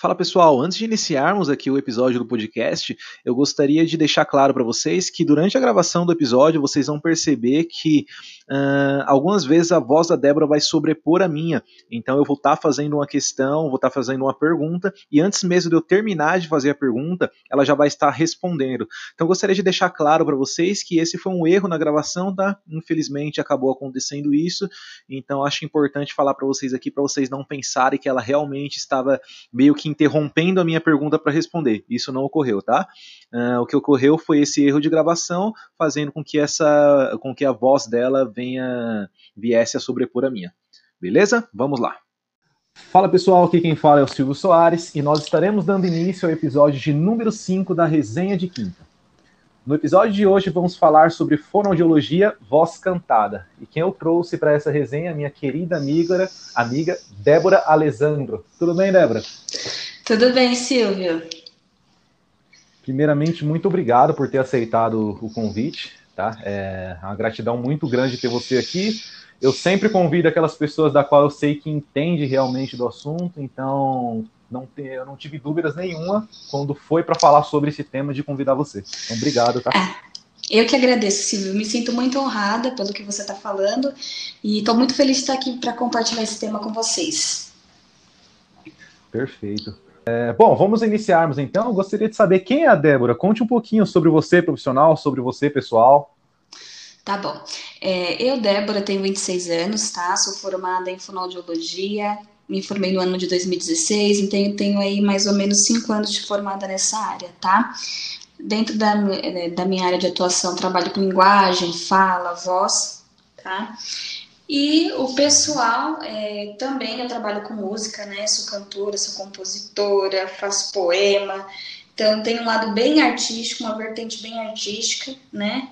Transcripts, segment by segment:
Fala pessoal, antes de iniciarmos aqui o episódio do podcast, eu gostaria de deixar claro para vocês que durante a gravação do episódio vocês vão perceber que uh, algumas vezes a voz da Débora vai sobrepor a minha. Então eu vou estar tá fazendo uma questão, vou estar tá fazendo uma pergunta, e antes mesmo de eu terminar de fazer a pergunta, ela já vai estar respondendo. Então gostaria de deixar claro para vocês que esse foi um erro na gravação, tá? Infelizmente acabou acontecendo isso, então acho importante falar para vocês aqui, para vocês não pensarem que ela realmente estava meio que interrompendo a minha pergunta para responder. Isso não ocorreu, tá? Uh, o que ocorreu foi esse erro de gravação, fazendo com que essa, com que a voz dela venha viesse a sobrepor a minha. Beleza? Vamos lá. Fala pessoal, aqui quem fala é o Silvio Soares e nós estaremos dando início ao episódio de número 5 da Resenha de Quinta. No episódio de hoje vamos falar sobre fonoaudiologia voz cantada. E quem eu trouxe para essa resenha é minha querida amiga, amiga Débora Alessandro. Tudo bem, Débora? Tudo bem, Silvio. Primeiramente, muito obrigado por ter aceitado o convite. Tá? É uma gratidão muito grande ter você aqui. Eu sempre convido aquelas pessoas da qual eu sei que entende realmente do assunto, então não te, eu não tive dúvidas nenhuma quando foi para falar sobre esse tema de convidar você. Então, obrigado, tá? É. Eu que agradeço, Silvio. Me sinto muito honrada pelo que você está falando e estou muito feliz de estar aqui para compartilhar esse tema com vocês. Perfeito. É, bom, vamos iniciarmos então. Eu gostaria de saber quem é a Débora. Conte um pouquinho sobre você profissional, sobre você pessoal. Tá bom. É, eu, Débora, tenho 26 anos, tá? Sou formada em fonoaudiologia, me formei no ano de 2016, então tenho aí mais ou menos cinco anos de formada nessa área, tá? Dentro da, eh, da minha área de atuação, trabalho com linguagem, fala, voz, tá? E o pessoal, é, também eu trabalho com música, né? Sou cantora, sou compositora, faço poema. Então tem um lado bem artístico, uma vertente bem artística, né?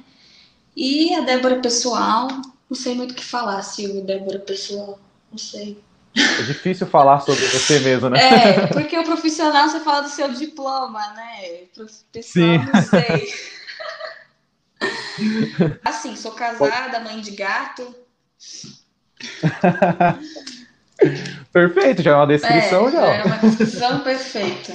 E a Débora pessoal, não sei muito o que falar, Silvio, Débora pessoal, não sei. É difícil falar sobre você mesmo, né? É, porque o profissional você fala do seu diploma, né? Pessoal, Sim. não sei. Assim, sou casada, mãe de gato. Perfeito, já é uma descrição é, já. É uma descrição perfeita.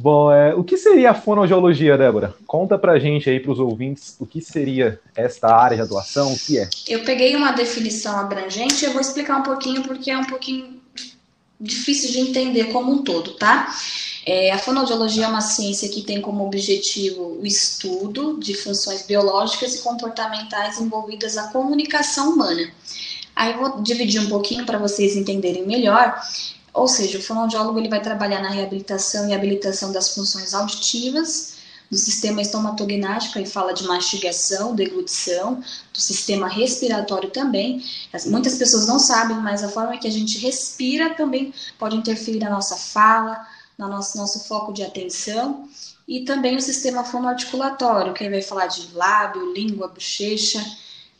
Bom, é, o que seria a fonoaudiologia, Débora? Conta pra gente aí, pros ouvintes, o que seria esta área de atuação, o que é? Eu peguei uma definição abrangente e eu vou explicar um pouquinho porque é um pouquinho difícil de entender como um todo, tá? É, a fonoaudiologia é uma ciência que tem como objetivo o estudo de funções biológicas e comportamentais envolvidas à comunicação humana. Aí eu vou dividir um pouquinho para vocês entenderem melhor. Ou seja, o fonoaudiólogo ele vai trabalhar na reabilitação e habilitação das funções auditivas, do sistema estomatognático, aí fala de mastigação, deglutição, do sistema respiratório também. Muitas pessoas não sabem, mas a forma que a gente respira também pode interferir na nossa fala, no nosso, nosso foco de atenção. E também o sistema fonoarticulatório, que aí vai falar de lábio, língua, bochecha,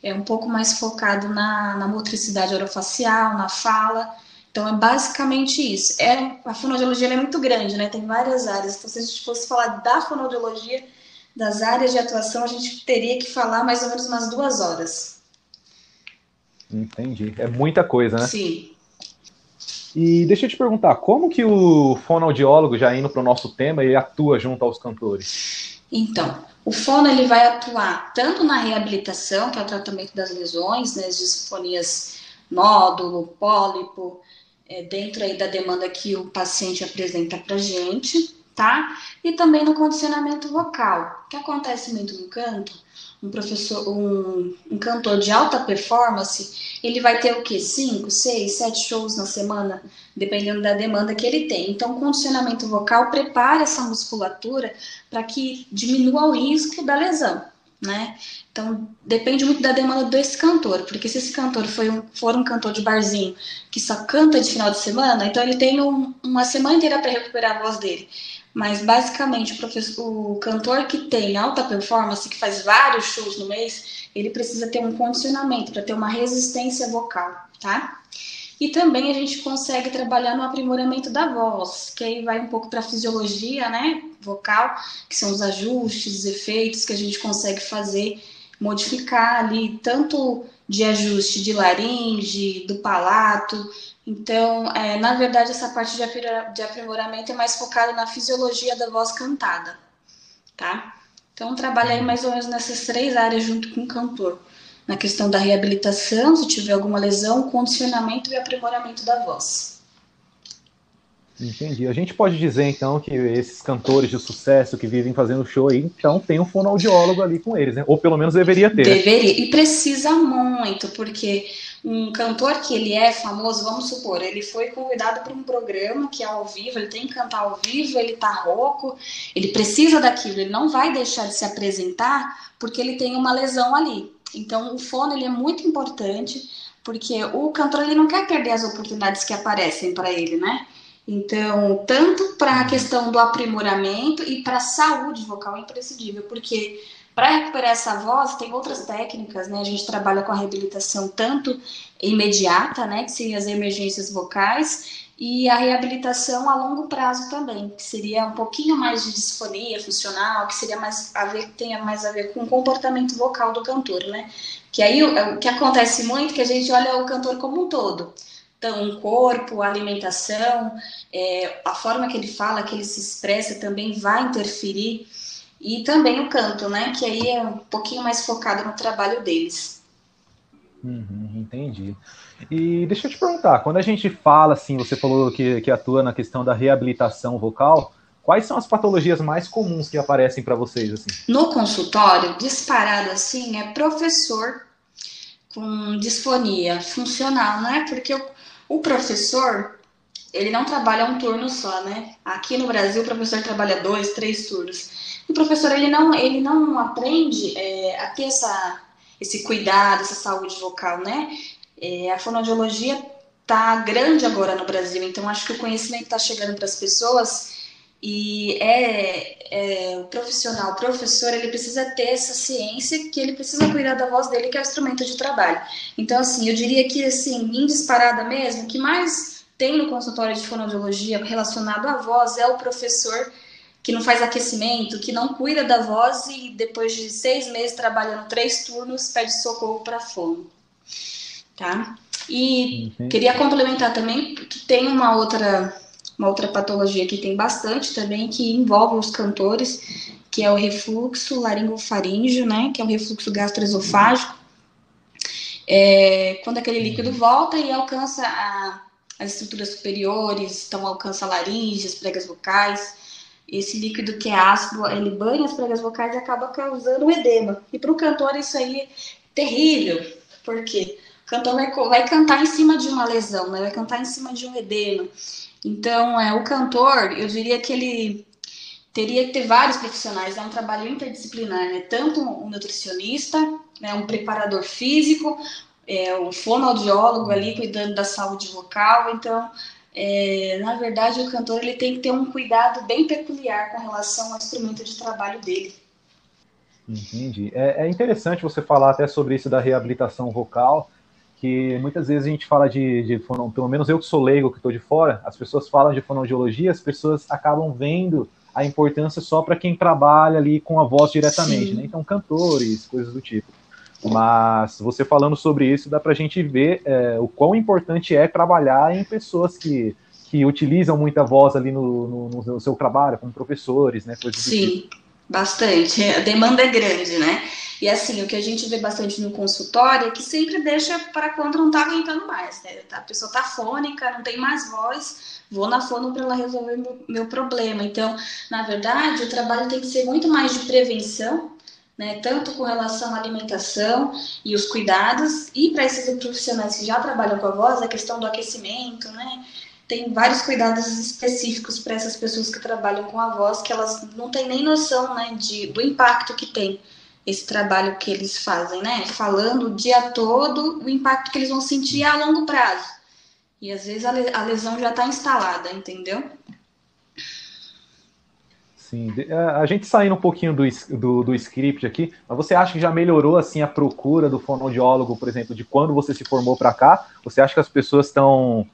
é um pouco mais focado na, na motricidade orofacial, na fala então é basicamente isso. É, a fonoaudiologia é muito grande, né? Tem várias áreas. Então, se a gente fosse falar da fonoaudiologia, das áreas de atuação, a gente teria que falar mais ou menos umas duas horas. Entendi. É muita coisa, né? Sim. E deixa eu te perguntar, como que o fonoaudiólogo, já indo para o nosso tema, ele atua junto aos cantores? Então, o fono ele vai atuar tanto na reabilitação, que é o tratamento das lesões, né, as disfonias nódulo, pólipo, é, dentro aí da demanda que o paciente apresenta para gente, tá? E também no condicionamento vocal, que acontece muito no canto. Um professor, um, um cantor de alta performance, ele vai ter o quê? Cinco, seis, sete shows na semana, dependendo da demanda que ele tem. Então, o condicionamento vocal prepara essa musculatura para que diminua o risco da lesão né? Então depende muito da demanda desse cantor, porque se esse cantor foi um, for um cantor de barzinho que só canta de final de semana, então ele tem um, uma semana inteira para recuperar a voz dele. Mas basicamente o, o cantor que tem alta performance, que faz vários shows no mês, ele precisa ter um condicionamento para ter uma resistência vocal, tá? E também a gente consegue trabalhar no aprimoramento da voz, que aí vai um pouco para a fisiologia, né, vocal, que são os ajustes, os efeitos que a gente consegue fazer, modificar ali, tanto de ajuste de laringe, do palato. Então, é, na verdade, essa parte de aprimoramento é mais focada na fisiologia da voz cantada, tá? Então, trabalha aí mais ou menos nessas três áreas junto com o cantor. Na questão da reabilitação, se tiver alguma lesão, condicionamento e aprimoramento da voz. Entendi. A gente pode dizer então que esses cantores de sucesso que vivem fazendo show aí, então tem um fonoaudiólogo ali com eles, né? Ou pelo menos deveria ter. Deveria. E precisa muito, porque um cantor que ele é famoso, vamos supor, ele foi convidado para um programa que é ao vivo, ele tem que cantar ao vivo, ele tá rouco, ele precisa daquilo, ele não vai deixar de se apresentar porque ele tem uma lesão ali. Então o fono ele é muito importante, porque o cantor ele não quer perder as oportunidades que aparecem para ele, né? Então, tanto para a questão do aprimoramento e para a saúde vocal é imprescindível, porque para recuperar essa voz tem outras técnicas, né? A gente trabalha com a reabilitação tanto imediata, né, que seriam as emergências vocais, e a reabilitação a longo prazo também, que seria um pouquinho mais de disfonia funcional, que seria mais a ver, tenha mais a ver com o comportamento vocal do cantor, né? Que aí o, o que acontece muito é que a gente olha o cantor como um todo. Então, o corpo, a alimentação, é, a forma que ele fala, que ele se expressa também vai interferir. E também o canto, né? Que aí é um pouquinho mais focado no trabalho deles. Uhum, entendi. E deixa eu te perguntar, quando a gente fala assim, você falou que, que atua na questão da reabilitação vocal, quais são as patologias mais comuns que aparecem para vocês? Assim? No consultório, disparado assim, é professor com disfonia funcional, né? Porque o, o professor, ele não trabalha um turno só, né? Aqui no Brasil, o professor trabalha dois, três turnos. O professor, ele não, ele não aprende é, a ter essa, esse cuidado, essa saúde vocal, né? É, a fonoaudiologia tá grande agora no Brasil, então acho que o conhecimento está chegando para as pessoas e é, é, o profissional, o professor, ele precisa ter essa ciência que ele precisa cuidar da voz dele, que é o instrumento de trabalho. Então, assim, eu diria que, assim, em disparada mesmo, o que mais tem no consultório de fonoaudiologia relacionado à voz é o professor que não faz aquecimento, que não cuida da voz e depois de seis meses trabalhando três turnos, pede socorro para fono. Tá? E uhum. queria complementar também que tem uma outra uma outra patologia que tem bastante também, que envolve os cantores, que é o refluxo laringofaríngeo, né, que é o refluxo gastroesofágico. É, quando aquele líquido volta e alcança a, as estruturas superiores, então alcança a laringe, as pregas vocais, esse líquido que é ácido, ele banha as pregas vocais e acaba causando um edema. E para o cantor isso aí é terrível, porque cantor vai, vai cantar em cima de uma lesão, né? vai cantar em cima de um edema. Então, é, o cantor, eu diria que ele teria que ter vários profissionais, é um trabalho interdisciplinar, né? Tanto um nutricionista, né, um preparador físico, é, um fonoaudiólogo ali cuidando da saúde vocal. Então, é, na verdade, o cantor ele tem que ter um cuidado bem peculiar com relação ao instrumento de trabalho dele. Entendi. É, é interessante você falar até sobre isso da reabilitação vocal, que muitas vezes a gente fala de, de pelo menos eu que sou leigo, que estou de fora, as pessoas falam de fonoaudiologia, as pessoas acabam vendo a importância só para quem trabalha ali com a voz diretamente, né? Então, cantores, coisas do tipo. Mas você falando sobre isso, dá para a gente ver é, o quão importante é trabalhar em pessoas que, que utilizam muita voz ali no, no, no seu trabalho, como professores, né? Coisas Sim, tipo. bastante. A demanda é grande, né? E assim, o que a gente vê bastante no consultório é que sempre deixa para quando não tá aguentando mais, né? A pessoa tá fônica, não tem mais voz, vou na fono para ela resolver meu problema. Então, na verdade, o trabalho tem que ser muito mais de prevenção, né? Tanto com relação à alimentação e os cuidados, e para esses profissionais que já trabalham com a voz, a questão do aquecimento, né? tem vários cuidados específicos para essas pessoas que trabalham com a voz que elas não têm nem noção né, de, do impacto que tem esse trabalho que eles fazem, né? Falando o dia todo o impacto que eles vão sentir a longo prazo. E às vezes a lesão já está instalada, entendeu? Sim, a gente saindo um pouquinho do, do, do, script aqui, mas você acha que já melhorou assim a procura do fonoaudiólogo, por exemplo, de quando você se formou para cá? Você acha que as pessoas estão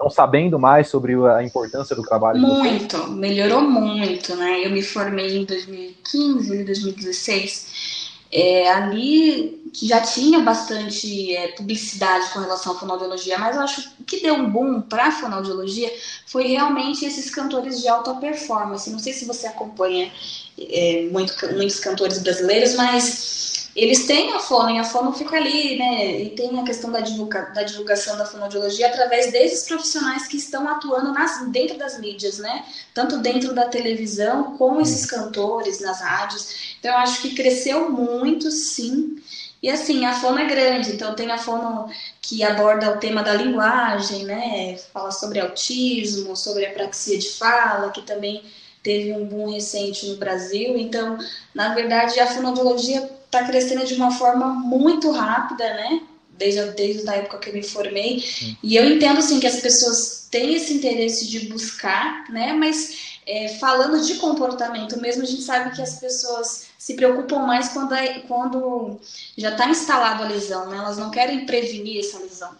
estão sabendo mais sobre a importância do trabalho? Muito, melhorou muito, né? Eu me formei em 2015, 2016. é, ali já tinha bastante é, publicidade com relação à fonoaudiologia, mas eu acho que deu um boom para a fonoaudiologia foi realmente esses cantores de alta performance. Não sei se você acompanha é, muito, muitos cantores brasileiros, mas eles têm a fono, e a fono fica ali, né? E tem a questão da, divulga, da divulgação da fonoaudiologia através desses profissionais que estão atuando nas, dentro das mídias, né? Tanto dentro da televisão, como esses cantores nas rádios. Então, eu acho que cresceu muito, sim. E assim, a fono é grande, então tem a fono que aborda o tema da linguagem, né? Fala sobre autismo, sobre apraxia de fala, que também teve um boom recente no Brasil. Então, na verdade, a fonoaudiologia está crescendo de uma forma muito rápida, né? Desde, desde a época que eu me formei. Sim. E eu entendo, sim, que as pessoas têm esse interesse de buscar, né? Mas é, falando de comportamento mesmo, a gente sabe que as pessoas se preocupam mais quando, é, quando já está instalado a lesão, né? Elas não querem prevenir essa lesão.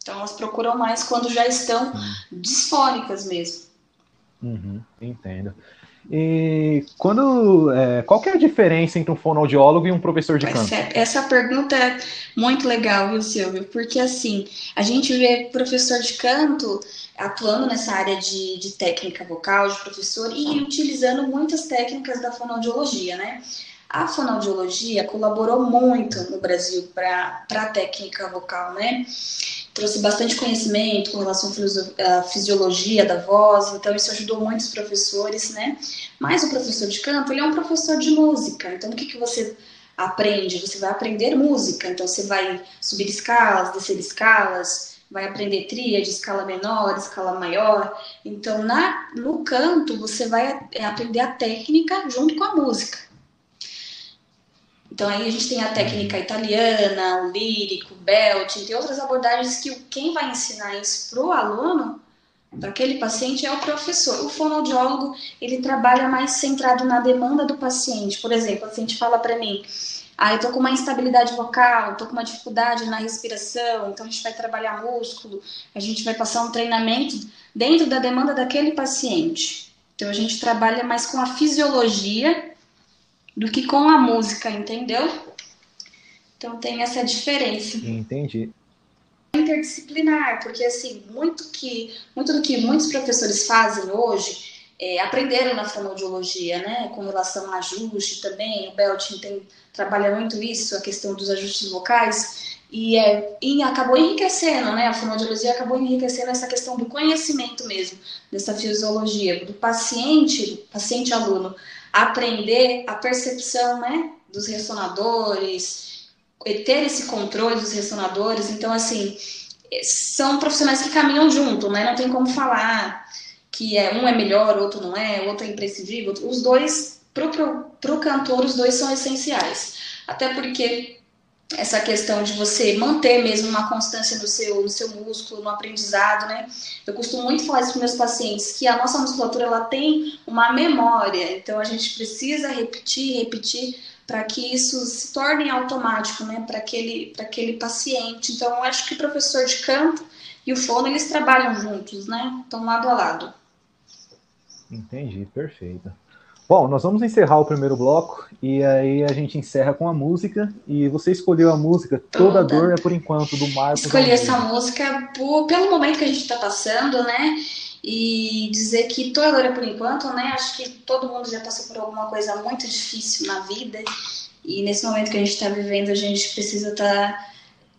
Então, elas procuram mais quando já estão disfóricas mesmo. Uhum, entendo. E quando, é, qual que é a diferença entre um fonoaudiólogo e um professor de canto? Essa, essa pergunta é muito legal, viu, Silvio? Porque assim, a gente vê professor de canto atuando nessa área de, de técnica vocal, de professor, e utilizando muitas técnicas da fonoaudiologia, né? A fonoaudiologia colaborou muito no Brasil para a técnica vocal, né? Trouxe bastante conhecimento com relação à fisiologia da voz, então isso ajudou muitos professores, né? Mas o professor de canto, ele é um professor de música, então o que, que você aprende? Você vai aprender música, então você vai subir escalas, descer escalas, vai aprender tríade, escala menor, escala maior. Então, na, no canto, você vai aprender a técnica junto com a música. Então aí a gente tem a técnica italiana, o lírico, o belt, tem outras abordagens que quem vai ensinar isso para o aluno, para aquele paciente, é o professor. O fonoaudiólogo, ele trabalha mais centrado na demanda do paciente. Por exemplo, o paciente fala para mim, ah, eu tô com uma instabilidade vocal, tô com uma dificuldade na respiração, então a gente vai trabalhar músculo, a gente vai passar um treinamento dentro da demanda daquele paciente. Então a gente trabalha mais com a fisiologia do que com a música, entendeu? Então tem essa diferença. Entendi. Interdisciplinar, porque assim, muito que muito do que muitos professores fazem hoje é, aprenderam na fonoaudiologia, né, com relação a ajuste também, o Beltin tem, trabalha muito isso, a questão dos ajustes vocais, e, é, e acabou enriquecendo, né, a fonoaudiologia acabou enriquecendo essa questão do conhecimento mesmo, dessa fisiologia, do paciente, paciente-aluno, aprender a percepção né, dos ressonadores, ter esse controle dos ressonadores. Então, assim, são profissionais que caminham junto, né? Não tem como falar que é, um é melhor, outro não é, outro é imprescindível. Os dois, para o cantor, os dois são essenciais. Até porque essa questão de você manter mesmo uma constância no seu, no seu músculo, no aprendizado, né? Eu costumo muito falar isso para meus pacientes, que a nossa musculatura ela tem uma memória, então a gente precisa repetir, repetir para que isso se torne automático, né, para aquele, aquele paciente. Então, eu acho que o professor de canto e o fono, eles trabalham juntos, né, estão lado a lado. Entendi, perfeito. Bom, nós vamos encerrar o primeiro bloco e aí a gente encerra com a música. E você escolheu a música Toda, Toda. Dor é por enquanto, do Marcos. Escolhi essa música por, pelo momento que a gente está passando, né? E dizer que toda dor é por enquanto, né? Acho que todo mundo já passou por alguma coisa muito difícil na vida. E nesse momento que a gente está vivendo, a gente precisa estar tá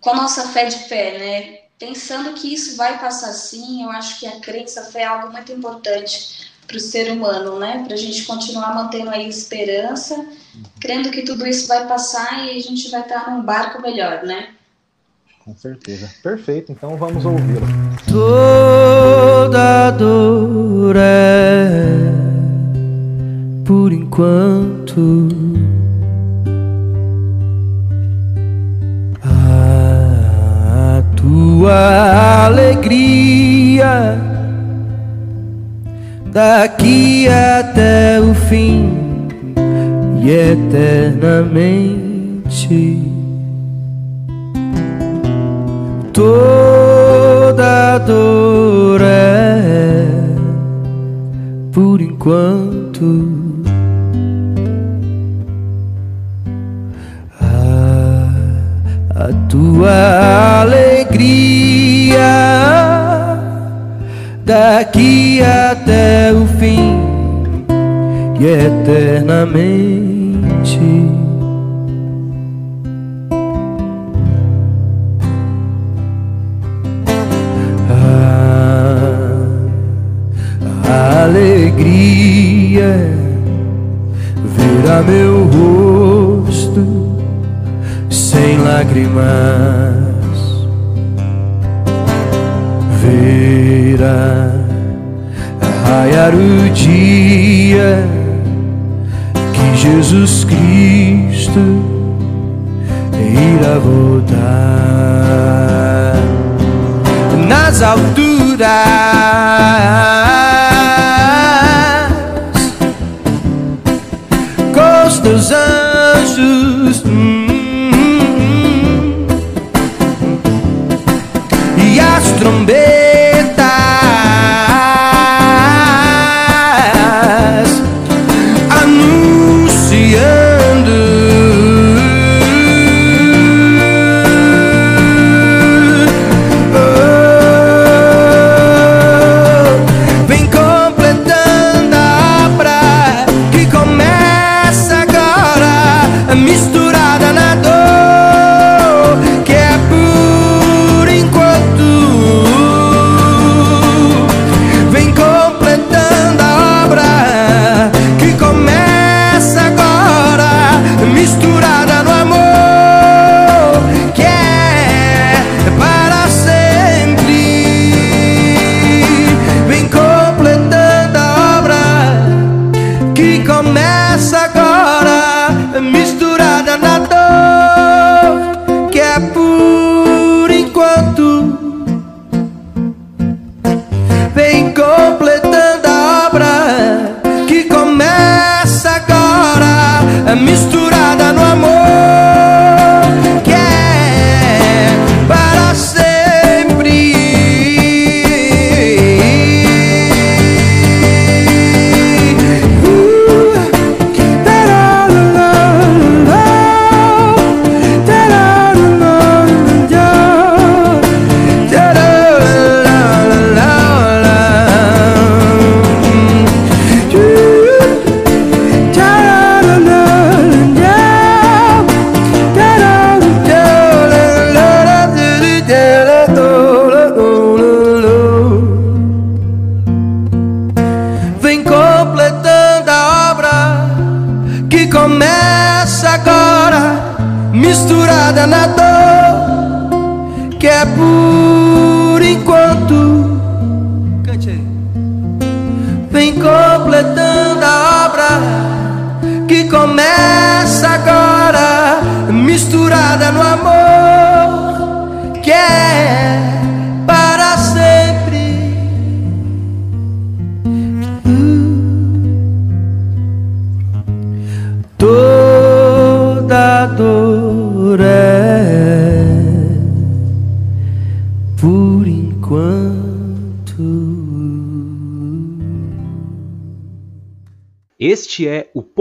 com a nossa fé de fé, né? Pensando que isso vai passar sim, eu acho que a crença, a fé é algo muito importante para o ser humano, né? Para a gente continuar mantendo aí esperança, crendo que tudo isso vai passar e a gente vai estar num barco melhor, né? Com certeza. Perfeito, então vamos ouvi-lo. Toda dor é por enquanto. A tua alegria daqui até o fim e eternamente. Toda dor é por enquanto. A, a tua alegria daqui até o fim e eternamente. A alegria ver a meu rosto sem lágrimas, ver a raiar o dia que Jesus Cristo irá voltar nas alturas com os anjos. hum, e as trombetas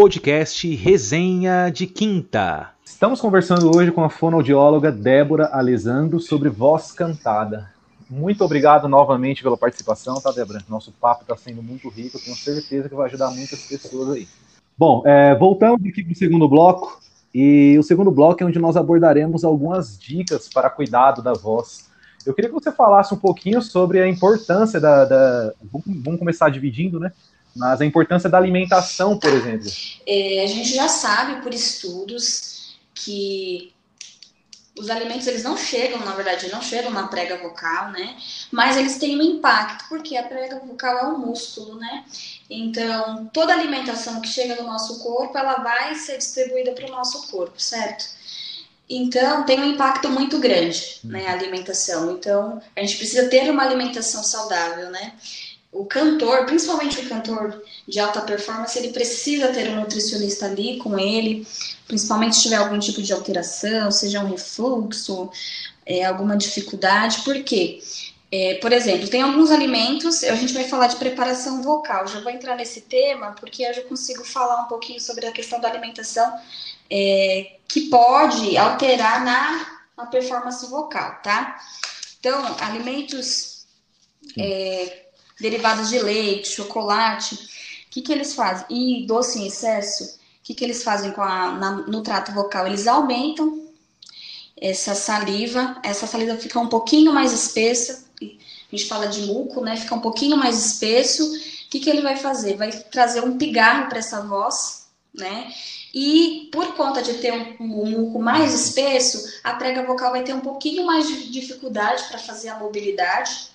podcast Resenha de Quinta. Estamos conversando hoje com a fonoaudióloga Débora Alessandro sobre voz cantada. Muito obrigado novamente pela participação, tá, Débora? Nosso papo está sendo muito rico, tenho certeza que vai ajudar muitas pessoas aí. Bom, é, voltamos aqui para o segundo bloco, e o segundo bloco é onde nós abordaremos algumas dicas para cuidado da voz. Eu queria que você falasse um pouquinho sobre a importância da. da- vamos começar dividindo, né? Mas a importância da alimentação, por exemplo. É, a gente já sabe por estudos que os alimentos eles não chegam, na verdade, não chegam na prega vocal, né? Mas eles têm um impacto, porque a prega vocal é um músculo, né? Então, toda alimentação que chega no nosso corpo, ela vai ser distribuída para o nosso corpo, certo? Então, tem um impacto muito grande, né, a alimentação. Então, a gente precisa ter uma alimentação saudável, né? O cantor, principalmente o cantor de alta performance, ele precisa ter um nutricionista ali com ele, principalmente se tiver algum tipo de alteração, seja um refluxo, é, alguma dificuldade. Por quê? É, por exemplo, tem alguns alimentos, a gente vai falar de preparação vocal, já vou entrar nesse tema porque eu já consigo falar um pouquinho sobre a questão da alimentação é, que pode alterar na, na performance vocal, tá? Então, alimentos é, derivados de leite, chocolate, o que, que eles fazem? E doce em excesso, o que, que eles fazem com a, na, no trato vocal? Eles aumentam essa saliva, essa saliva fica um pouquinho mais espessa, a gente fala de muco, né? Fica um pouquinho mais espesso. O que, que ele vai fazer? Vai trazer um pigarro para essa voz, né? E por conta de ter um, um muco mais espesso, a prega vocal vai ter um pouquinho mais de dificuldade para fazer a mobilidade,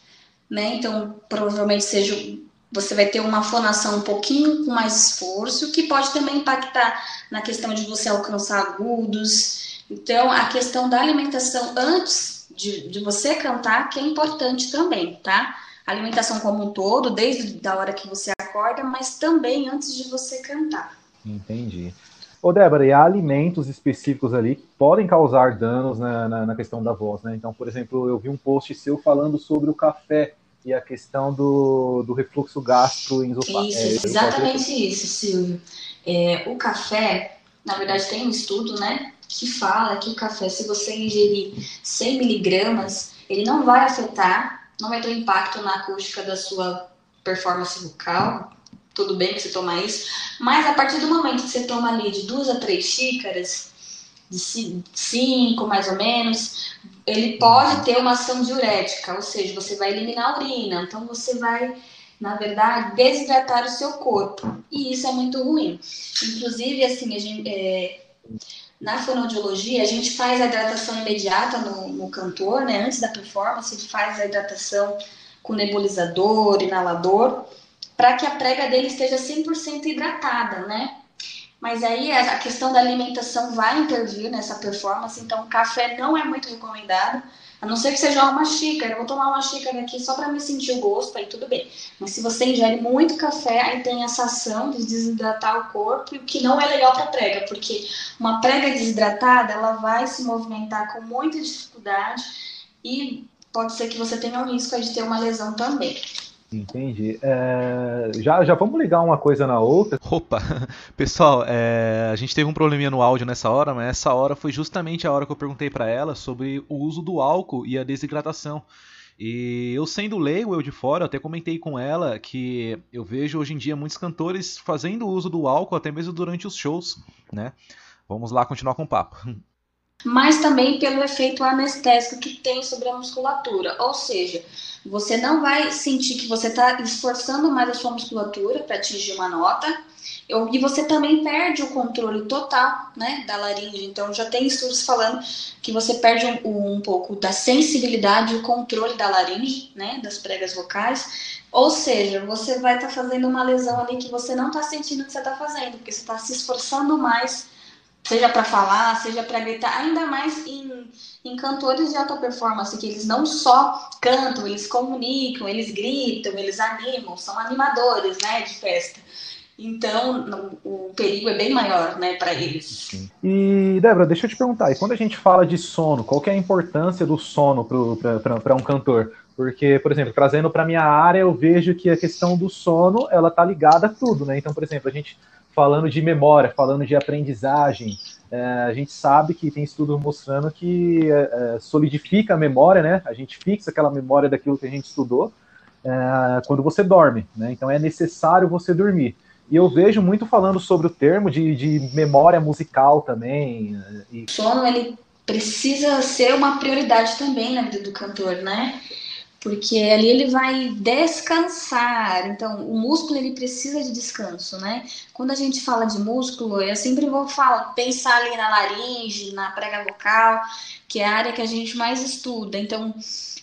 né? Então, provavelmente seja você vai ter uma fonação um pouquinho com mais esforço, que pode também impactar na questão de você alcançar agudos. Então, a questão da alimentação antes de, de você cantar, que é importante também, tá? A alimentação como um todo, desde a hora que você acorda, mas também antes de você cantar. Entendi. Ô, Débora, e há alimentos específicos ali que podem causar danos na, na, na, questão da voz, né? Então, por exemplo, eu vi um post seu falando sobre o café e a questão do, do refluxo gastroesofágico. Isso, é, exatamente isso, Silvio. É, o café, na verdade, tem um estudo, né, que fala que o café, se você ingerir 100 miligramas, ele não vai afetar, não vai ter impacto na acústica da sua performance vocal, tudo bem que você tomar isso, mas a partir do momento que você toma ali de duas a três xícaras, de cinco mais ou menos, ele pode ter uma ação diurética, ou seja, você vai eliminar a urina, então você vai, na verdade, desidratar o seu corpo, e isso é muito ruim. Inclusive, assim, a gente, é, na fonoaudiologia, a gente faz a hidratação imediata no, no cantor, né, antes da performance, ele faz a hidratação com nebulizador, inalador, para que a prega dele esteja 100% hidratada, né? Mas aí a questão da alimentação vai intervir nessa performance, então café não é muito recomendado, a não ser que seja uma xícara. Eu vou tomar uma xícara aqui só para me sentir o gosto, aí tudo bem. Mas se você ingere muito café, aí tem essa ação de desidratar o corpo, o que não é legal para prega, porque uma prega desidratada, ela vai se movimentar com muita dificuldade e pode ser que você tenha o risco de ter uma lesão também. Entendi. É, já, já vamos ligar uma coisa na outra. Opa, pessoal, é, a gente teve um probleminha no áudio nessa hora, mas essa hora foi justamente a hora que eu perguntei para ela sobre o uso do álcool e a desidratação. E eu sendo leigo, eu de fora, até comentei com ela que eu vejo hoje em dia muitos cantores fazendo uso do álcool até mesmo durante os shows, né? Vamos lá continuar com o papo. Mas também pelo efeito anestésico que tem sobre a musculatura, ou seja, você não vai sentir que você está esforçando mais a sua musculatura para atingir uma nota, e você também perde o controle total né, da laringe. Então, já tem estudos falando que você perde um, um pouco da sensibilidade o controle da laringe, né, das pregas vocais. Ou seja, você vai estar tá fazendo uma lesão ali que você não está sentindo que você está fazendo, porque você está se esforçando mais seja para falar, seja para gritar, ainda mais em, em cantores de alta performance, que eles não só cantam, eles comunicam, eles gritam, eles animam, são animadores, né, de festa. Então, o perigo é bem maior, né, para eles. E, Débora, deixa eu te perguntar, e quando a gente fala de sono, qual que é a importância do sono para um cantor? Porque, por exemplo, trazendo para minha área, eu vejo que a questão do sono, ela tá ligada a tudo, né? Então, por exemplo, a gente falando de memória, falando de aprendizagem, é, a gente sabe que tem estudos mostrando que é, é, solidifica a memória, né? A gente fixa aquela memória daquilo que a gente estudou é, quando você dorme, né? Então é necessário você dormir. E eu vejo muito falando sobre o termo de, de memória musical também. E... O sono, ele precisa ser uma prioridade também na vida do cantor, né? Porque ali ele vai descansar. Então, o músculo ele precisa de descanso, né? Quando a gente fala de músculo, eu sempre vou falar, pensar ali na laringe, na prega vocal, que é a área que a gente mais estuda. Então,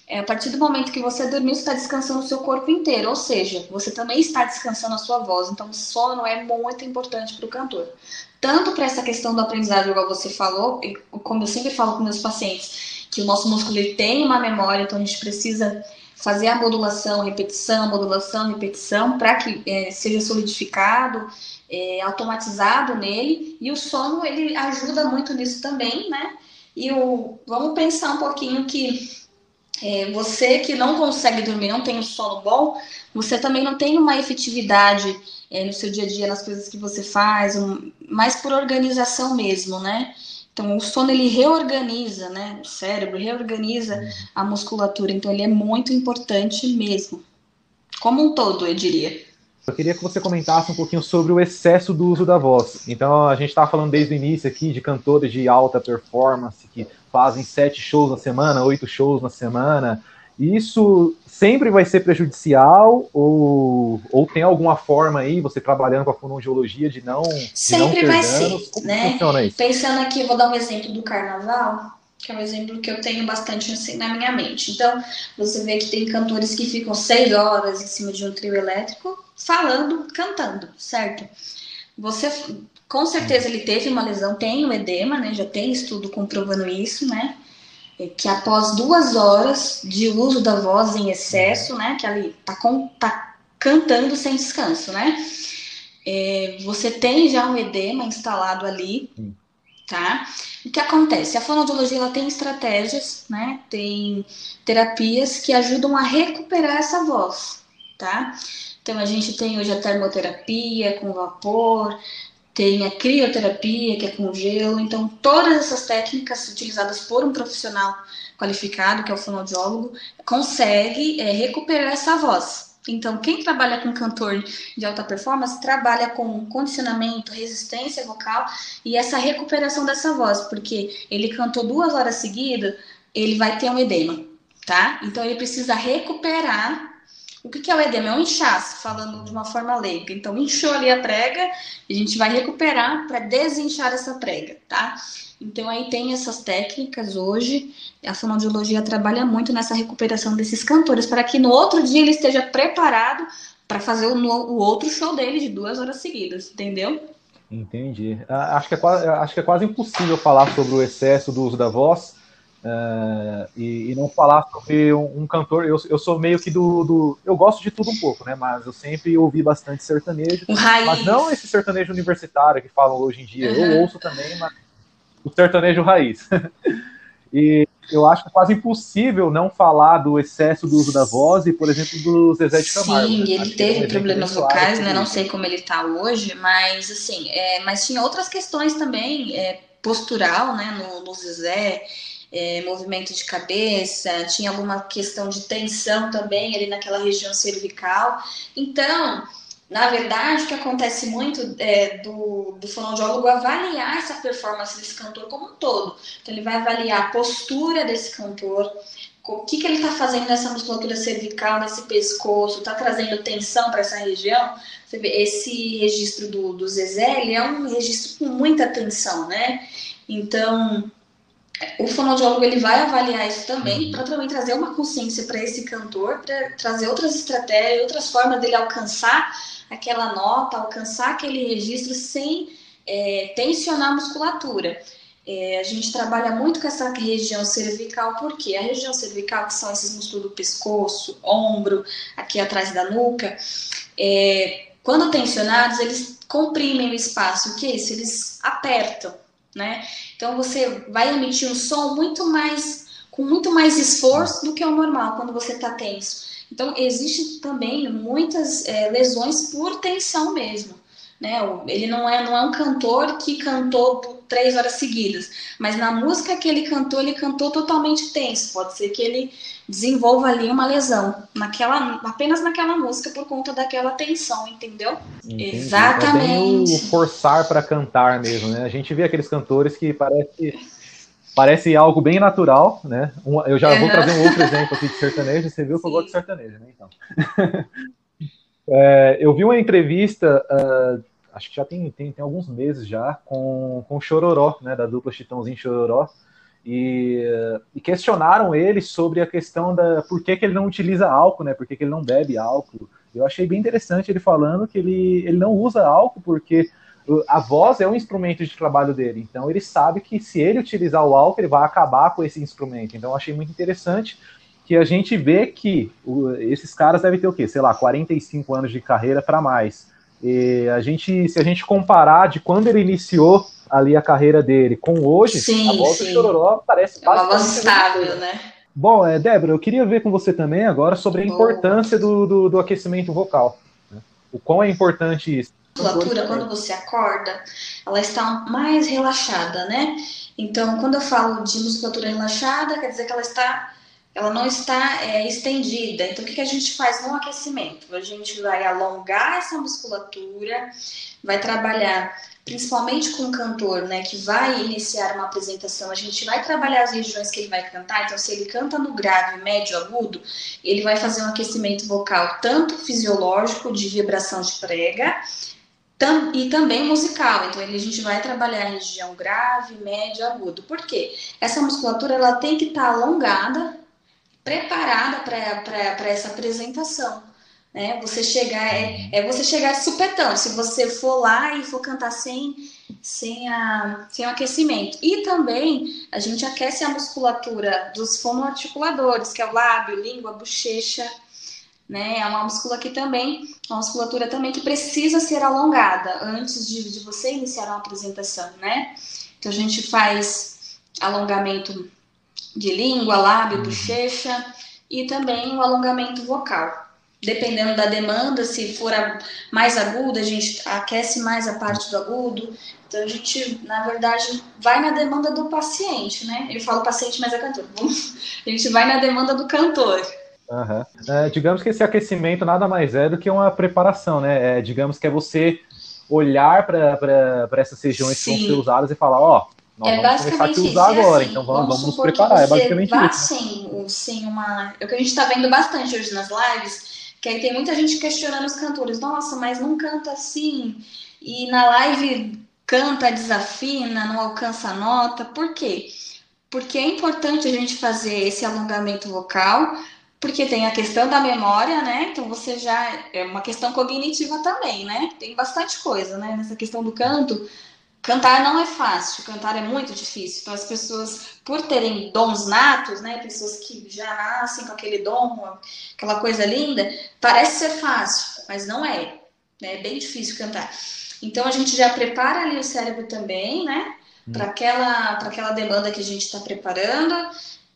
é, a partir do momento que você dormir, você está descansando o seu corpo inteiro, ou seja, você também está descansando a sua voz. Então, o sono é muito importante para o cantor. Tanto para essa questão do aprendizado, igual você falou, como eu sempre falo com meus pacientes, que o nosso músculo ele tem uma memória, então a gente precisa fazer a modulação, repetição, modulação, repetição, para que é, seja solidificado, é, automatizado nele, e o sono ele ajuda muito nisso também, né? E o, vamos pensar um pouquinho que é, você que não consegue dormir, não tem um sono bom, você também não tem uma efetividade é, no seu dia a dia, nas coisas que você faz, um, mais por organização mesmo, né? Então, o sono ele reorganiza, né? O cérebro reorganiza a musculatura, então ele é muito importante mesmo. como um todo, eu diria. Eu queria que você comentasse um pouquinho sobre o excesso do uso da voz. Então, a gente estava falando desde o início aqui de cantores de alta performance que fazem sete shows na semana, oito shows na semana. Isso sempre vai ser prejudicial ou, ou tem alguma forma aí, você trabalhando com a fonoaudiologia, de não Sempre de não vai danos? ser, né? Pensando aqui, vou dar um exemplo do carnaval, que é um exemplo que eu tenho bastante assim, na minha mente. Então, você vê que tem cantores que ficam seis horas em cima de um trio elétrico falando, cantando, certo? Você, com certeza, ele teve uma lesão, tem o edema, né? Já tem estudo comprovando isso, né? É que após duas horas de uso da voz em excesso, né, que ali tá, com, tá cantando sem descanso, né, é, você tem já um edema instalado ali, tá? O que acontece? A fonoaudiologia ela tem estratégias, né, tem terapias que ajudam a recuperar essa voz, tá? Então a gente tem hoje a termoterapia com vapor, tem a crioterapia, que é com gelo. Então, todas essas técnicas utilizadas por um profissional qualificado, que é o fonoaudiólogo, consegue é, recuperar essa voz. Então, quem trabalha com cantor de alta performance trabalha com condicionamento, resistência vocal e essa recuperação dessa voz, porque ele cantou duas horas seguidas, ele vai ter um edema, tá? Então, ele precisa recuperar o que, é o edema? É um inchaço, falando de uma forma leiga. Então, inchou ali a prega, a gente vai recuperar para desinchar essa prega, tá? Então, aí tem essas técnicas hoje. A fonoaudiologia trabalha muito nessa recuperação desses cantores, para que no outro dia ele esteja preparado para fazer o, o, outro show dele de duas horas seguidas, entendeu? Entendi. Ah, acho que, é quase, acho que é quase impossível falar sobre o excesso do uso da voz Uh, e, e, não falar sobre um, um, cantor. Eu, eu sou meio que do, do, Eu gosto de tudo um pouco, né? Mas eu sempre ouvi bastante sertanejo. Mas não esse sertanejo universitário que falam hoje em dia. Uhum. Eu ouço também, mas o sertanejo raiz. e eu acho que é quase impossível não falar do excesso do uso da voz e, por exemplo, do Zezé de Camargo. Sim, né? ele teve é problemas vocais, né? Não sei como ele está hoje, mas assim, é, mas tinha outras questões também, é, postural, né, no, no Zezé é, movimento de cabeça, tinha alguma questão de tensão também ali naquela região cervical. Então, na verdade, o que acontece muito é do, do fonoaudiólogo avaliar essa performance desse cantor como um todo. Então, ele vai avaliar a postura desse cantor, o que, que ele está fazendo nessa musculatura cervical, nesse pescoço, está trazendo tensão para essa região. Você vê, esse registro do, do Zezé, ele é um registro com muita tensão, né? Então, o fonoaudiólogo ele vai avaliar isso também, para também trazer uma consciência para esse cantor, para trazer outras estratégias, outras formas dele alcançar aquela nota, alcançar aquele registro sem é, tensionar a musculatura. É, a gente trabalha muito com essa região cervical, porque a região cervical, que são esses músculos do pescoço, ombro, aqui atrás da nuca, é, quando tensionados, eles comprimem o espaço. O que é isso? Eles apertam né? Então você vai emitir um som muito mais com muito mais esforço do que o normal quando você está tenso. Então existe também muitas é, lesões por tensão mesmo. Né? Ele não é, não é um cantor que cantou três horas seguidas, mas na música que ele cantou, ele cantou totalmente tenso. Pode ser que ele desenvolva ali uma lesão, naquela, apenas naquela música por conta daquela tensão, entendeu? Entendi. Exatamente. É o forçar para cantar mesmo, né? A gente vê aqueles cantores que parece parece algo bem natural, né? Eu já uhum. vou trazer um outro exemplo aqui de sertanejo. Você viu que eu gosto de sertanejo, né? Então. É, eu vi uma entrevista, uh, acho que já tem, tem, tem, alguns meses já, com, com o Chororó, né, da dupla Chitãozinho Chororó, e, e, questionaram ele sobre a questão da por que, que ele não utiliza álcool, né, por que, que ele não bebe álcool. Eu achei bem interessante ele falando que ele, ele não usa álcool porque a voz é um instrumento de trabalho dele, então ele sabe que se ele utilizar o álcool, ele vai acabar com esse instrumento. Então eu achei muito interessante que a gente vê que o, esses caras devem ter o quê? Sei lá, 45 anos de carreira para mais. E a gente, se a gente comparar de quando ele iniciou ali a carreira dele com hoje, sim, a voz sim. do Chororó parece é voz estável, né? Bom, é, Débora, eu queria ver com você também agora sobre a importância do, do, do aquecimento vocal. Né? O quão é importante isso. A musculatura, quando você acorda, ela está mais relaxada, né? Então, quando eu falo de musculatura relaxada, quer dizer que ela está ela não está é, estendida. Então, o que, que a gente faz no aquecimento? A gente vai alongar essa musculatura, vai trabalhar principalmente com o cantor, né, que vai iniciar uma apresentação, a gente vai trabalhar as regiões que ele vai cantar. Então, se ele canta no grave, médio, agudo, ele vai fazer um aquecimento vocal tanto fisiológico de vibração de prega, tam, e também musical. Então, a gente vai trabalhar a região grave, médio, agudo. Por quê? Essa musculatura ela tem que estar tá alongada, preparada para essa apresentação. Né? Você chegar é, é você chegar de supetão. Se você for lá e for cantar sem sem, a, sem o aquecimento. E também a gente aquece a musculatura dos fonoarticuladores, que é o lábio, língua, bochecha, né? É uma musculatura que também, uma musculatura também que precisa ser alongada antes de, de você iniciar uma apresentação, né? Então a gente faz alongamento de língua, lábio, uhum. bochecha e também o alongamento vocal dependendo da demanda, se for mais aguda, a gente aquece mais a parte do agudo. Então a gente, na verdade, vai na demanda do paciente, né? Eu falo paciente, mas é cantor. A gente vai na demanda do cantor. Uhum. É, digamos que esse aquecimento nada mais é do que uma preparação, né? É, digamos que é você olhar para essas regiões Sim. que vão ser usadas e falar, ó, nós é vamos começar a usar isso. agora, assim, então vamos, vamos nos preparar. É basicamente vá isso. Sem, sem uma. É o que a gente está vendo bastante hoje nas lives que aí tem muita gente questionando os cantores. Nossa, mas não canta assim. E na live canta, desafina, não alcança a nota. Por quê? Porque é importante a gente fazer esse alongamento vocal, porque tem a questão da memória, né? Então você já é uma questão cognitiva também, né? Tem bastante coisa, né? Nessa questão do canto. Cantar não é fácil, cantar é muito difícil. Então, as pessoas, por terem dons natos, né, pessoas que já nascem com aquele dom, aquela coisa linda, parece ser fácil, mas não é. Né? É bem difícil cantar. Então, a gente já prepara ali o cérebro também, né, hum. para aquela, aquela demanda que a gente está preparando,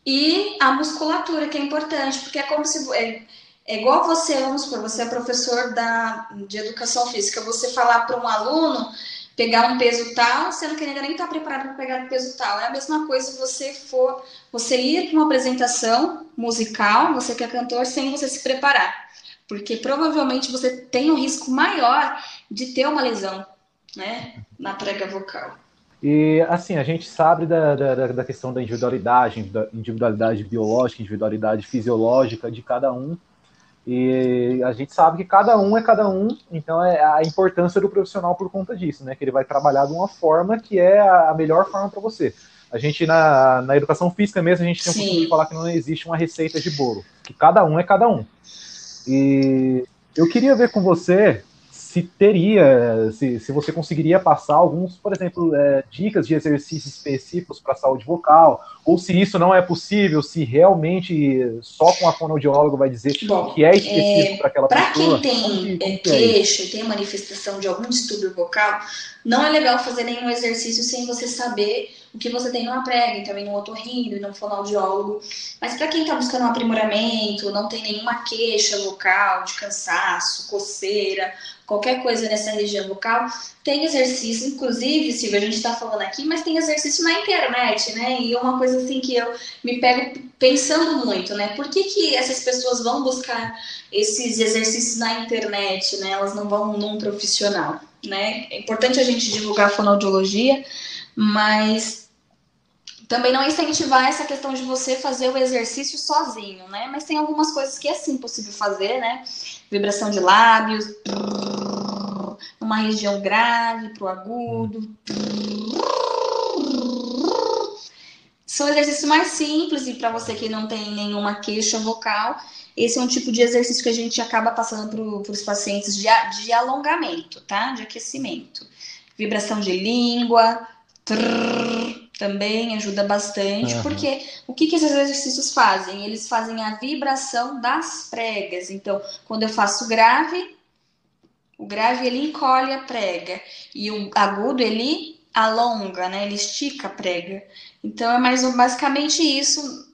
e a musculatura, que é importante, porque é como se. É, é igual você, vamos supor, você é professor da, de educação física, você falar para um aluno pegar um peso tal, sendo que ele ainda nem está preparado para pegar um peso tal. É a mesma coisa se você for, você ir para uma apresentação musical, você que é cantor, sem você se preparar. Porque provavelmente você tem um risco maior de ter uma lesão, né, na prega vocal. E assim, a gente sabe da, da, da questão da individualidade, individualidade biológica, individualidade fisiológica de cada um. E a gente sabe que cada um é cada um, então é a importância do profissional por conta disso, né? Que ele vai trabalhar de uma forma que é a melhor forma para você. A gente, na, na educação física mesmo, a gente tem o costume de falar que não existe uma receita de bolo, que cada um é cada um. E eu queria ver com você se teria, se, se você conseguiria passar alguns, por exemplo, é, dicas de exercícios específicos para a saúde vocal, ou se isso não é possível, se realmente só com a fonoaudiólogo vai dizer Bom, que é específico é, para aquela pra pessoa. Para quem tem é, queixo, é tem manifestação de algum distúrbio vocal, não é legal fazer nenhum exercício sem você saber o que você tem numa prega, e também no otorrino e no fonoaudiólogo. Mas para quem está buscando um aprimoramento, não tem nenhuma queixa local de cansaço, coceira, qualquer coisa nessa região vocal, tem exercício, inclusive, Silvia, a gente está falando aqui, mas tem exercício na internet, né? E uma coisa assim que eu me pego pensando muito, né? Por que, que essas pessoas vão buscar esses exercícios na internet, né? Elas não vão num profissional, né? É importante a gente divulgar a fonoaudiologia, mas também não incentivar essa questão de você fazer o exercício sozinho, né? Mas tem algumas coisas que é sim possível fazer, né? Vibração de lábios, uma região grave para o agudo. São exercícios mais simples e para você que não tem nenhuma queixa vocal, esse é um tipo de exercício que a gente acaba passando para os pacientes de, de alongamento, tá? De aquecimento. Vibração de língua. Trrr, também ajuda bastante, uhum. porque o que, que esses exercícios fazem? Eles fazem a vibração das pregas. Então, quando eu faço grave, o grave ele encolhe a prega e o agudo ele alonga, né? Ele estica a prega. Então é mais basicamente isso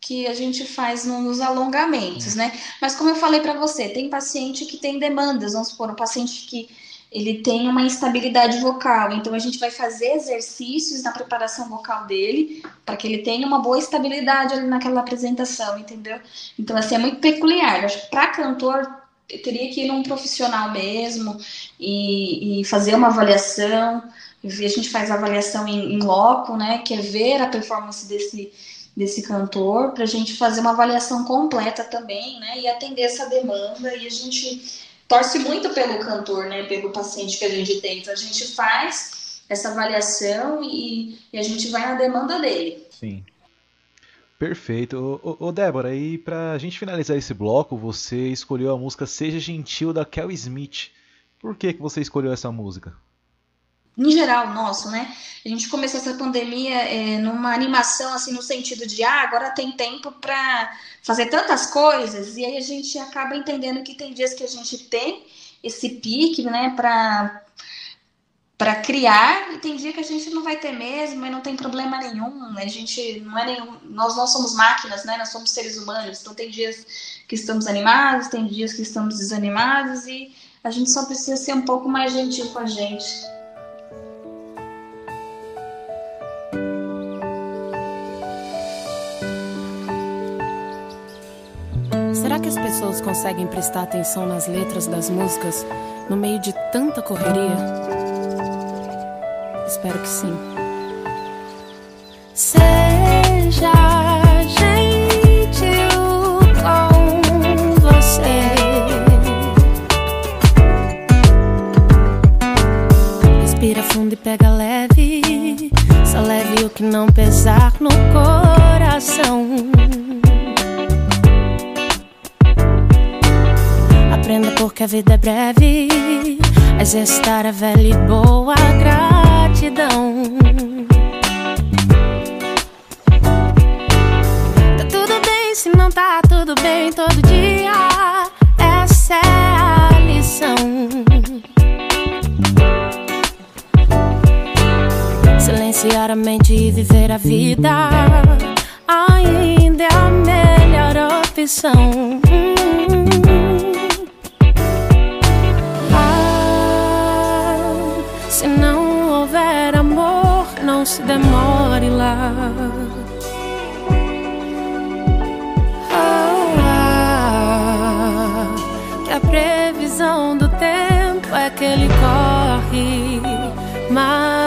que a gente faz nos alongamentos, né? Mas como eu falei para você, tem paciente que tem demandas, vamos supor, um paciente que ele tem uma instabilidade vocal. Então a gente vai fazer exercícios na preparação vocal dele para que ele tenha uma boa estabilidade ali naquela apresentação, entendeu? Então assim é muito peculiar. Para cantor teria que ir num profissional mesmo e, e fazer uma avaliação. A gente faz avaliação em, em loco, né? Que é ver a performance desse desse cantor para a gente fazer uma avaliação completa também, né? E atender essa demanda e a gente torce muito pelo cantor, né, pelo paciente que a gente tem. Então a gente faz essa avaliação e, e a gente vai na demanda dele. Sim. Perfeito. Ô, ô, ô Débora, e pra gente finalizar esse bloco, você escolheu a música Seja Gentil da Kel Smith. Por que, que você escolheu essa música? Em geral nosso, né? A gente começou essa pandemia é, numa animação assim no sentido de ah, agora tem tempo para fazer tantas coisas e aí a gente acaba entendendo que tem dias que a gente tem esse pique, né, para para criar e tem dia que a gente não vai ter mesmo e não tem problema nenhum. A gente não é nenhum, nós não somos máquinas, né? Nós somos seres humanos. Então tem dias que estamos animados, tem dias que estamos desanimados e a gente só precisa ser um pouco mais gentil com a gente. Pessoas conseguem prestar atenção nas letras das músicas no meio de tanta correria? Espero que sim. Seja gentil com você. Respira fundo e pega leve. Só leve o que não pesar no coração. Aprenda porque a vida é breve. Exercitar a velha e boa gratidão. Tá tudo bem se não tá tudo bem todo dia. Essa é a lição. Silenciar a mente e viver a vida ainda é a melhor opção. Se demore lá. Oh, ah, que a previsão do tempo é que ele corre, mas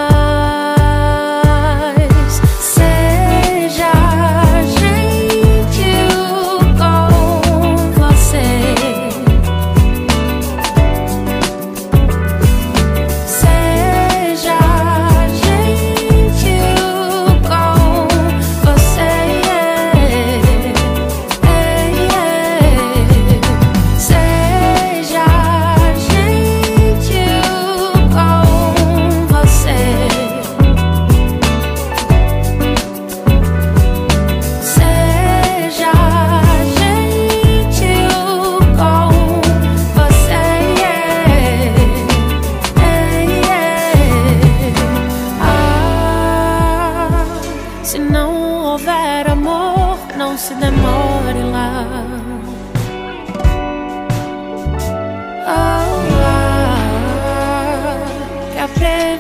Este é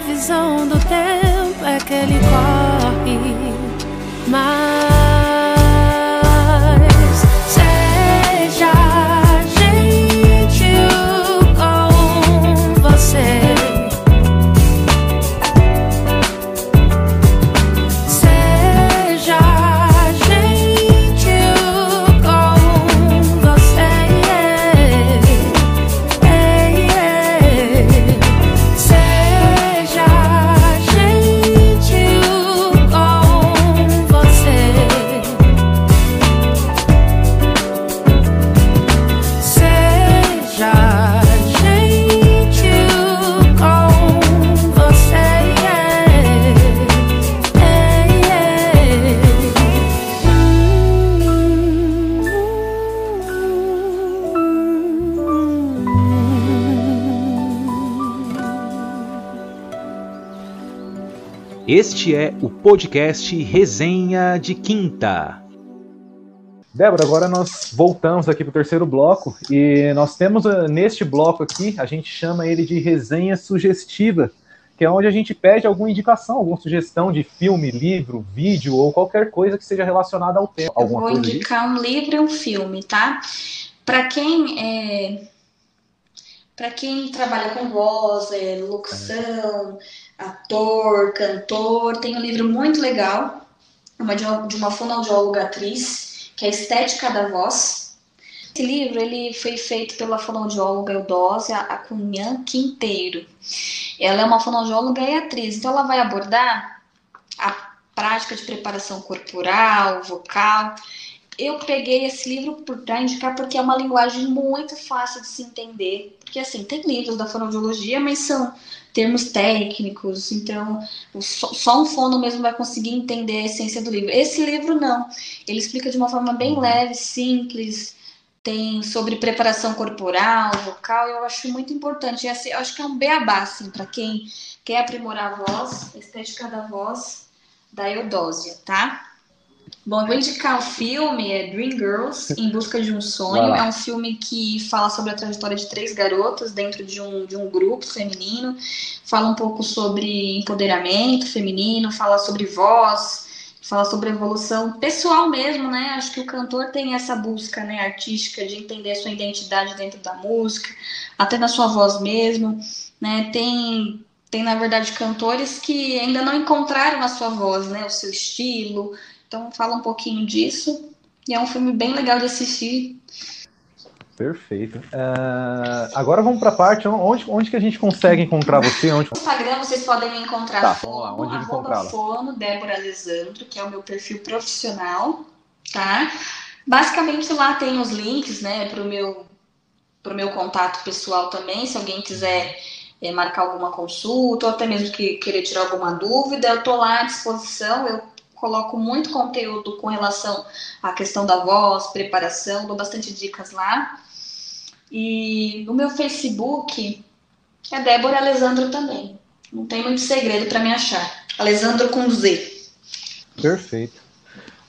o podcast Resenha de Quinta. Débora, agora nós voltamos aqui para o terceiro bloco e nós temos uh, neste bloco aqui, a gente chama ele de resenha sugestiva, que é onde a gente pede alguma indicação, alguma sugestão de filme, livro, vídeo ou qualquer coisa que seja relacionada ao tema. Eu vou indicar um livro e um filme, tá? Para quem é... para quem trabalha com voz, é, locução, ator, cantor, tem um livro muito legal, uma de uma, de uma fonoaudióloga atriz que é Estética da Voz. Esse livro ele foi feito pela fonoaudióloga Eudósia Acunhan Quinteiro. Ela é uma fonoaudióloga e atriz, então ela vai abordar a prática de preparação corporal, vocal. Eu peguei esse livro para indicar porque é uma linguagem muito fácil de se entender. Porque, assim, tem livros da fonoaudiologia, mas são termos técnicos, então só um fono mesmo vai conseguir entender a essência do livro. Esse livro não, ele explica de uma forma bem uhum. leve, simples, tem sobre preparação corporal, vocal, eu acho muito importante. Esse, eu acho que é um beabá, assim, para quem quer aprimorar a voz, a estética da voz da Eudósia, tá? Bom, eu vou indicar o filme, é Dream Girls, Em Busca de um Sonho. É um filme que fala sobre a trajetória de três garotas dentro de um, de um grupo feminino. Fala um pouco sobre empoderamento feminino, fala sobre voz, fala sobre evolução pessoal mesmo, né? Acho que o cantor tem essa busca né, artística de entender a sua identidade dentro da música, até na sua voz mesmo, né? Tem, tem na verdade, cantores que ainda não encontraram a sua voz, né? O seu estilo, então fala um pouquinho disso. E é um filme bem legal de assistir. Perfeito. Uh, agora vamos para a parte onde, onde que a gente consegue encontrar você? Onde... No Instagram vocês podem me encontrar tá, fono, lá, onde encontrá-la? fono Débora Alessandro, que é o meu perfil profissional, tá? Basicamente lá tem os links, né, para o meu, pro meu contato pessoal também, se alguém quiser é, marcar alguma consulta, ou até mesmo que querer tirar alguma dúvida, eu tô lá à disposição, eu coloco muito conteúdo com relação à questão da voz, preparação, dou bastante dicas lá. E no meu Facebook é Débora Alessandro também. Não tem muito segredo para me achar. Alessandro com Z. Perfeito.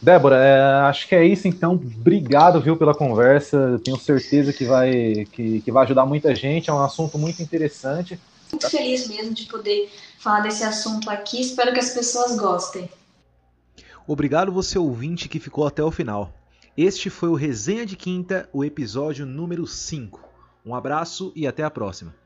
Débora, é, acho que é isso então. Obrigado, viu, pela conversa. tenho certeza que vai, que, que vai ajudar muita gente. É um assunto muito interessante. Muito feliz mesmo de poder falar desse assunto aqui. Espero que as pessoas gostem. Obrigado você ouvinte que ficou até o final. Este foi o Resenha de Quinta, o episódio número 5. Um abraço e até a próxima.